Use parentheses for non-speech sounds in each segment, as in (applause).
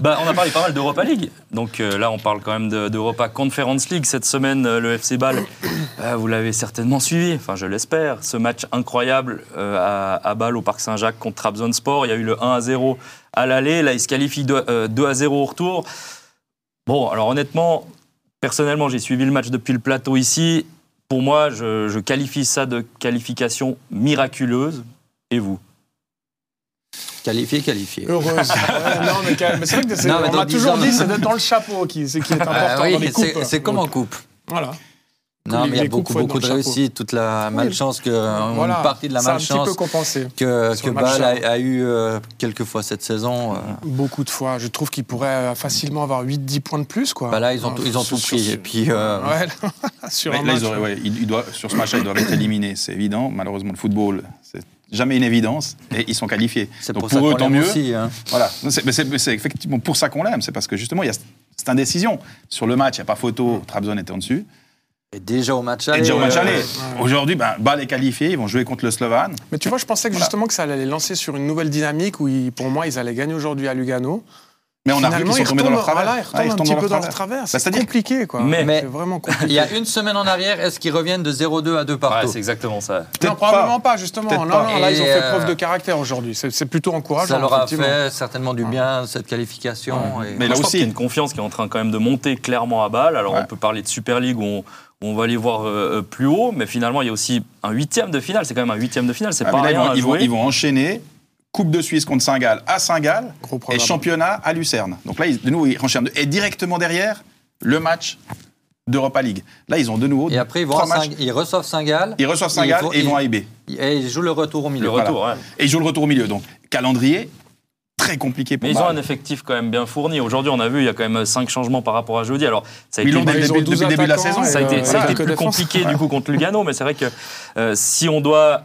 Bah, on a parlé pas mal d'Europa League. Donc euh, là, on parle quand même de- d'Europa Conference League. Cette semaine, euh, le FC Bâle, euh, vous l'avez certainement suivi, enfin je l'espère. Ce match incroyable euh, à, à Bâle, au Parc Saint-Jacques contre Trabzonspor. Il y a eu le 1 à 0 à l'aller. Là, il se qualifie 2, euh, 2 à 0 au retour. Bon, alors honnêtement, personnellement, j'ai suivi le match depuis le plateau ici. Pour moi, je qualifie ça de qualification miraculeuse. Et vous? Qualifié, qualifié. Heureuse. (laughs) Ouais, non, mais, c'est vrai que c'est- Non, on m'a 10 toujours ans- dit c'est d'être dans le chapeau qui, c'est qui est important Ah oui, dans les coupes. c'est c'est comme en coupe. Voilà. Non, mais il y a beaucoup, beaucoup de réussite, toute la malchance, que, Voilà. une partie de la C'est un petit malchance que, sur que Bâle a, a eu euh, quelques fois cette saison. euh. Beaucoup de fois. Je trouve qu'ils pourraient euh, facilement avoir 8-10 points de plus. Quoi. Bah là, ils ont, ils ont sur- tout sur- pris. Et puis, euh, Ouais, (laughs) sur Mais un là, match. ils auraient- ouais, il- doit- sur ce match-là, ils doivent être éliminés, c'est évident. Malheureusement, le football, jamais une évidence. Et ils sont qualifiés. c'est Donc pour, pour, ça eux, qu'on tant l'aime mieux. aussi. hein. Voilà. C'est- mais C'est mais c'est effectivement pour ça qu'on l'aime. C'est parce que justement, il y a cette indécision. Sur le match, il n'y a pas photo. Trabzon était en dessus. Et déjà au match Et aller. déjà au match euh. Aujourd'hui, ben, Bâle est qualifié. Ils vont jouer contre le Slovan. Mais tu vois, je pensais que Voilà. justement que ça allait les lancer sur une nouvelle dynamique où, ils- pour moi, ils allaient gagner aujourd'hui à Lugano. Mais on a vu qu'ils ils sont tombés dans leur travers. voilà, ils Ouais, retombent un petit peu dans leur travers. Bah, C'est C'est-à-dire compliqué, quoi. Mais- vraiment (laughs) Il y a une semaine en arrière, est-ce qu'ils reviennent de 0-2 à 2 Ouais, partout c'est exactement ça. Non, probablement pas, justement. Non, pas. non, là, ils ont fait euh, preuve de caractère aujourd'hui. C'est plutôt encourageant. Ça leur a fait certainement du bien, cette qualification. et- Mais là aussi- qu'il y a une confiance qui est en train quand même de monter clairement à Bâle. Alors Ouais. on peut parler de Super League où on, va les voir euh, euh, plus haut, mais finalement il y a aussi un huitième de finale. C'est quand même un huitième de finale, c'est Ah, pas là, ils rien vont- à ils, vont, jouer. ils vont enchaîner Coupe de Suisse contre Saint-Gall à Saint-Gall et championnat à Lucerne. Donc là, ils- de nouveau, ils enchaînent. Et directement derrière, le match d'Europa League. Là, ils ont de nouveau Et après, ils, vont. Saint- reçoivent Saint-Gall. Ils reçoivent Saint-Gall et ils vont à IB. Et ils jouent le retour au milieu. Le retour, ouais. Et ils jouent le retour au milieu. Donc, calendrier très compliqué pour Mais ils ont un effectif quand même bien fourni. Aujourd'hui, on a vu, il y a quand même cinq changements par rapport à jeudi. Alors, ça a Mais été dès le Ils ont début, 12 depuis le début de la saison. ça a été, euh, ça a été plus compliqué du coup contre Lugano, mais c'est vrai que euh, si on doit.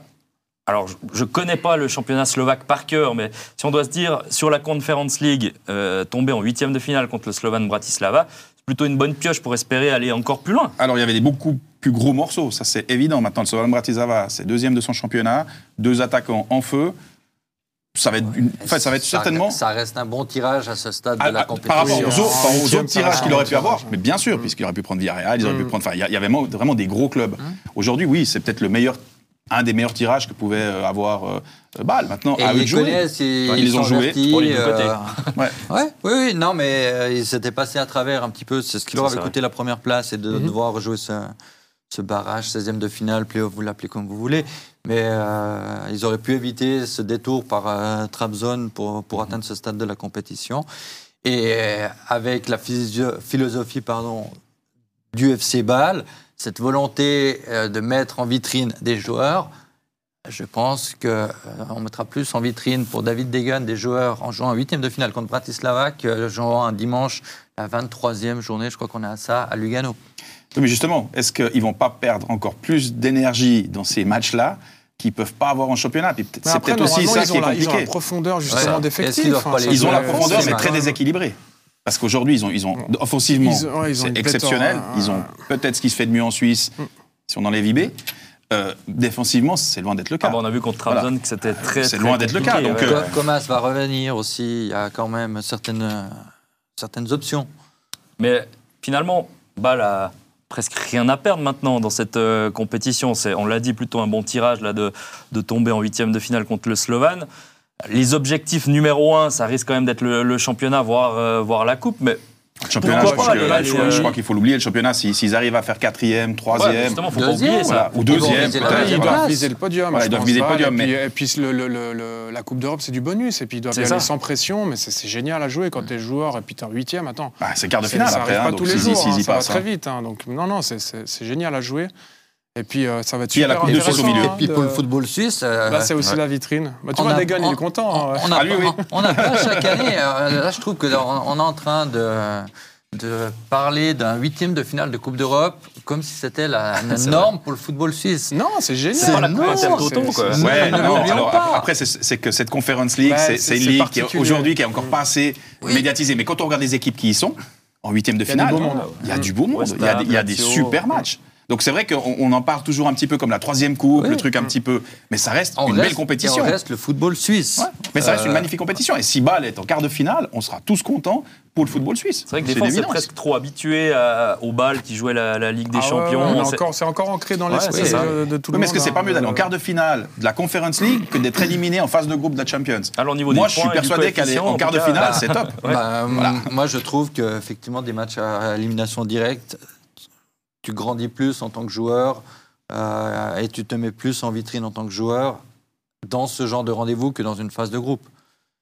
Alors, je ne connais pas le championnat slovaque par cœur, mais si on doit se dire sur la Conference League, euh, tomber en huitième de finale contre le Slovan Bratislava, c'est plutôt une bonne pioche pour espérer aller encore plus loin. Alors, il y avait des beaucoup plus gros morceaux, ça c'est évident. Maintenant, le Slovan Bratislava, c'est deuxième de son championnat, deux attaquants en feu. Ça va être, une- enfin, ça va être certainement. Ça reste un bon tirage à ce stade Ah, de la ah, compétition. par rapport aux, autres, enfin, aux Huitième, autres ça tirages qu'il aurait pu avoir, mais bien sûr, puisqu'il aurait pu prendre Villarreal, ils auraient pu Mm. prendre. Enfin, il y il avait vraiment, vraiment des gros clubs. Aujourd'hui, oui, c'est peut-être le meilleur, un des meilleurs tirages que pouvait euh, avoir euh, Bâle. Maintenant, Et à eux ils de les jouer. connaissent, ils, ils ont Pour les deux côtés. (laughs) Ouais. Ouais, oui, oui, non, mais euh, ils s'étaient passés à travers un petit peu. C'est ce qui leur avait coûté la première place et de Mhm. devoir rejouer ce, ce barrage, 16e de finale, playoff, vous l'appelez comme vous voulez. Mais euh, ils auraient pu éviter ce détour par euh, Trabzon pour, pour atteindre ce stade de la compétition. Et euh, avec la philosophie pardon, du FC Bâle, cette volonté euh, de mettre en vitrine des joueurs, je pense qu'on mettra plus en vitrine pour David Degan des joueurs en jouant un huitième de finale contre Bratislava que jouant un dimanche, la 23e journée, je crois qu'on est à ça, à Lugano. Oui, Mais justement, est-ce qu'ils vont pas perdre encore plus d'énergie dans ces matchs-là qu'ils peuvent pas avoir en championnat? C'est peut-être aussi ça ils qui est ont la- Ils ont la compliqué. profondeur Ouais. justement qu'ils d'effectifs. pas hein, Ils ont la profondeur, mais c'est très déséquilibrée. Parce qu'aujourd'hui, ils ont, ils ont offensivement, Ils ouais, ils ont c'est exceptionnel. Ils ont peut-être ce qui se fait de mieux en Suisse, Mm. si on enlève IB. Euh, défensivement, c'est loin d'être le cas. Ah bon, on a vu contre Trabzon que c'était très. C'est très loin d'être le cas, donc, ouais. euh, Co- Comas va revenir aussi, il y a quand même certaines, certaines options. Mais finalement, Bâle a presque rien à perdre maintenant dans cette euh, compétition. C'est, on l'a dit, plutôt un bon tirage là, de, de tomber en huitième de finale contre le Slovan. Les objectifs numéro un, ça risque quand même d'être le, le championnat, voire, euh, voire la coupe. Mais Le championnat, je, pas que- euh, crois qu'il faut l'oublier, le championnat, s'ils arrivent à faire quatrième, ouais, troisième, justement, faut pas Deuxième, oublier ça. voilà, ou deuxième, peut-être. Ils doivent place. viser le podium. Voilà, ils doivent viser le podium, Et puis, mais- et puis le- le- le- le- la Coupe d'Europe, c'est du bonus. Et puis ils doivent y aller ça. sans pression. Mais c'est c'est génial à jouer quand t'es joueur et puis t'es en huitième. Attends. Bah, c'est quart de finale ça après, arrive hein, pas donc tous les jours. hein, y ça va très hein. vite. Donc non, non, c'est génial à jouer. Et puis euh, ça va être Puis il y a la super Coupe de Suisse au milieu. hein, Et puis pour le football suisse, euh, Là, c'est aussi Ouais. la vitrine. Bah, tu On vois, a- Degan, il est content. hein. On a, Ah, lui, oui. on, on a pas (laughs) chaque année. euh, Là, je trouve qu'on on est en train de, de parler d'un huitième de finale de Coupe d'Europe comme si c'était la, (laughs) norme pour le football suisse. Non, c'est génial. C'est pas la après, c'est- que cette Conference League, Ouais, c'est une ligue qui, aujourd'hui, qui est encore pas assez Oui. médiatisée. Mais quand on regarde les équipes qui y sont, en huitième de Il y a finale, du beau monde. il y a du beau monde. Il y a des, super matchs. Donc c'est vrai qu'on on en parle toujours un petit peu comme la troisième coupe, Oui. le truc un petit peu, mais ça reste On une reste- belle compétition. et on reste le football suisse. Ouais. Mais ça reste une Euh, magnifique compétition. Et si Bâle est en quart de finale, on sera tous contents pour le football suisse. C'est vrai que des fois, on presque trop habitué à- au bal qui jouait la, la Ligue des Ah Champions. ouais, mais encore- C'est encore ancré dans l'esprit de, de tout Oui, le mais monde. est-ce que c'est pas hein. mieux d'aller en Euh, quart de finale de la Conference League que d'être éliminé en phase de groupe de la Champions? Alors, au niveau Moi, je suis persuadé qu'aller en quart de finale, bah, c'est top. (laughs) Bah, Moi, je trouve qu'effectivement, des matchs à élimination directe, tu grandis plus en tant que joueur euh, et tu te mets plus en vitrine en tant que joueur dans ce genre de rendez-vous que dans une phase de groupe.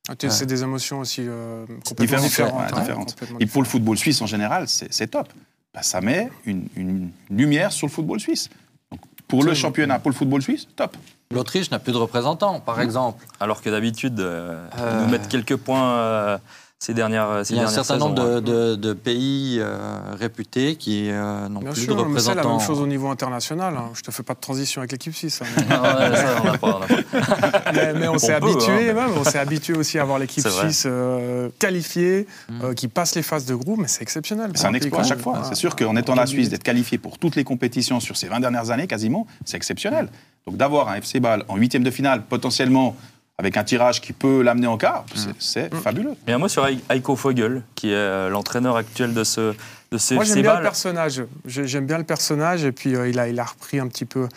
ah, tu- C'est des émotions aussi euh, complètement Différentes, différentes. ouais, hein, différentes. complètement Et pour le football suisse en général, c'est top. Bah, ça met une, une lumière sur le football suisse. Donc, pour le championnat, pour le football suisse, top. L'Autriche n'a plus de représentants, par exemple. Alors que d'habitude, euh, ils Euh. nous mettent quelques points euh, ces dernières ces Il y a un certain nombre de, de- de pays euh, réputés qui euh, n'ont Bien plus sûr, de mais c'est la représentants. même chose au niveau international. hein. Je te fais pas de transition avec l'équipe suisse. hein. (laughs) Ah ouais, ça, on n'a pas, on n'a pas. (laughs) mais, mais on, s'est habitué, hein, même, on s'est habitué aussi à voir l'équipe C'est vrai. suisse euh, qualifiée, Mm. euh, qui passe les phases de groupe, mais c'est exceptionnel. C'est un exploit à chaque fois. Ah, C'est sûr qu'en étant la Suisse, d'être qualifié pour toutes les compétitions sur ces 20 dernières années, quasiment, c'est exceptionnel. Donc d'avoir un FC Bâle en huitième de finale, potentiellement avec un tirage qui peut l'amener en quart, c'est- c'est fabuleux. Et un mot sur Heiko Fogel, qui est euh, l'entraîneur actuel de ce de ce Moi, j'aime bien le personnage. J'ai- J'aime bien le personnage, et puis euh, il, a, il a repris un petit peu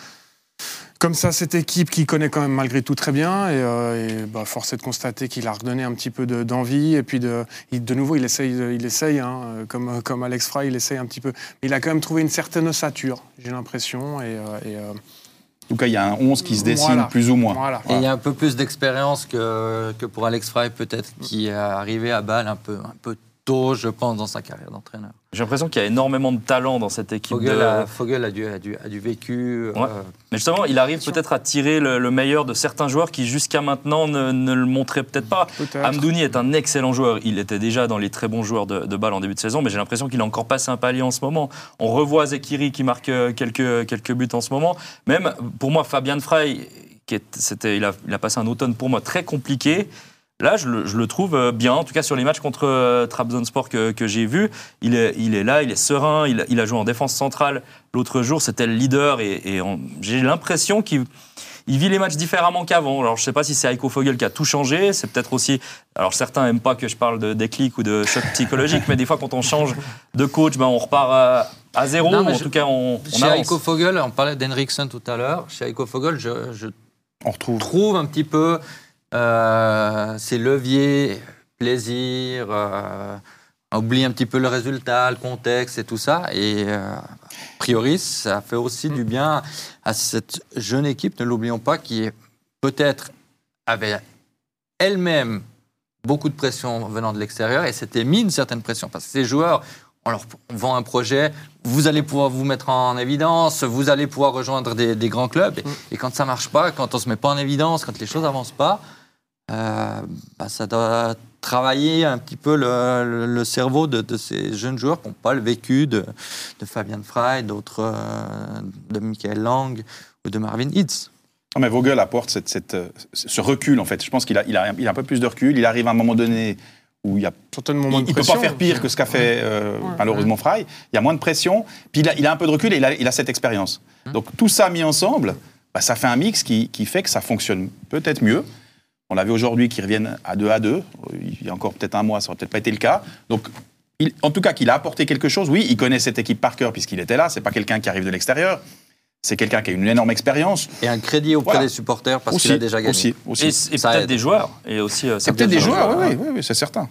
comme ça cette équipe qu'il connaît quand même malgré tout très bien. Et, euh, et, bah, force est de constater qu'il a redonné un petit peu de- d'envie. et puis de, il- de nouveau, il essaye, il essaye hein, comme, comme Alex Fry, il essaye un petit peu. Mais il a quand même trouvé une certaine ossature, j'ai l'impression. Et, euh, et, euh, En tout cas, il y a un 11 qui se dessine Voilà. plus ou moins. voilà. Et il y a un peu plus d'expérience que, que pour Alex Fry, peut-être, qui est arrivé à Bâle un peu, un peu tôt, je pense, dans sa carrière d'entraîneur. J'ai l'impression qu'il y a énormément de talent dans cette équipe. Fogel, de- a, Fogel a, du, a, du, a du vécu. Ouais. euh, Mais justement, il arrive peut-être à tirer le, le meilleur de certains joueurs qui jusqu'à maintenant ne, ne le montraient peut-être pas. Peut-être. Amdouni est un excellent joueur. Il était déjà dans les très bons joueurs de, de balle en début de saison, mais j'ai l'impression qu'il a encore passé un palier en ce moment. On revoit Zekiri qui marque euh, quelques, quelques buts en ce moment. Même pour moi, Fabian Frey, qui est- c'était, il, a, il a passé un automne pour moi très compliqué. Là, je le, je le trouve euh, bien, en tout cas sur les matchs contre euh, Trabzonspor que, que j'ai vus. Il est, il est là, il est serein, il, il a joué en défense centrale l'autre jour, c'était le leader et, j'ai l'impression qu'il il vit les matchs différemment qu'avant. Alors, je ne sais pas si c'est Heiko Fogel qui a tout changé. C'est peut-être aussi. Alors, certains n'aiment pas que je parle de déclic ou de choc psychologique, mais des fois, quand on change de coach, ben, on repart à, à zéro. Non, ou mais en je- tout cas, on, on Chez avance. Heiko Fogel, on parlait d'Henriksen tout à l'heure. Chez Heiko Fogel, je, je On retrouve. trouve un petit peu euh, ces leviers, plaisir, euh, oublie un petit peu le résultat, le contexte et tout ça. Et euh, a priori, ça fait aussi du bien à cette jeune équipe, ne l'oublions pas, qui peut-être avait elle-même beaucoup de pression venant de l'extérieur et s'était mis une certaine pression parce que ces joueurs, on leur vend un projet, vous allez pouvoir vous mettre en évidence, vous allez pouvoir rejoindre des, des grands clubs. Et, et quand ça marche pas, quand on se met pas en évidence, quand les choses avancent pas, euh, bah, ça doit travailler un petit peu le, le- le cerveau de, de ces jeunes joueurs qui n'ont pas le vécu de, de Fabian Frey, d'autres, euh, de Michael Lang ou de Marvin Hitz. Non, mais Vogel apporte cette- cette, ce recul, en fait. Je pense qu'il a, il a, il a un peu plus de recul. Il arrive à un moment donné où il y a il peut pas faire pire que ce qu'a fait euh, Ouais. malheureusement Fry. Il y a moins de pression, puis il a, il a un peu de recul et il a, il a cette expérience. Mmh. Donc tout ça mis ensemble, bah, ça fait un mix qui, qui fait que ça fonctionne peut-être mieux. On l'a vu aujourd'hui qu'ils reviennent à 2 à 2. Il y a encore peut-être un mois, ça n'aurait peut-être pas été le cas. Donc, il- en tout cas, qu'il a apporté quelque chose, oui, il connaît cette équipe par cœur puisqu'il était là. C'est pas quelqu'un qui arrive de l'extérieur. C'est quelqu'un qui a une énorme expérience. Et un crédit auprès Voilà. des supporters parce aussi, qu'il a déjà gagné. aussi, aussi. Et, peut-être des joueurs. Et aussi, euh, C'est peut-être des joueurs, oui, oui, oui, oui, c'est certain.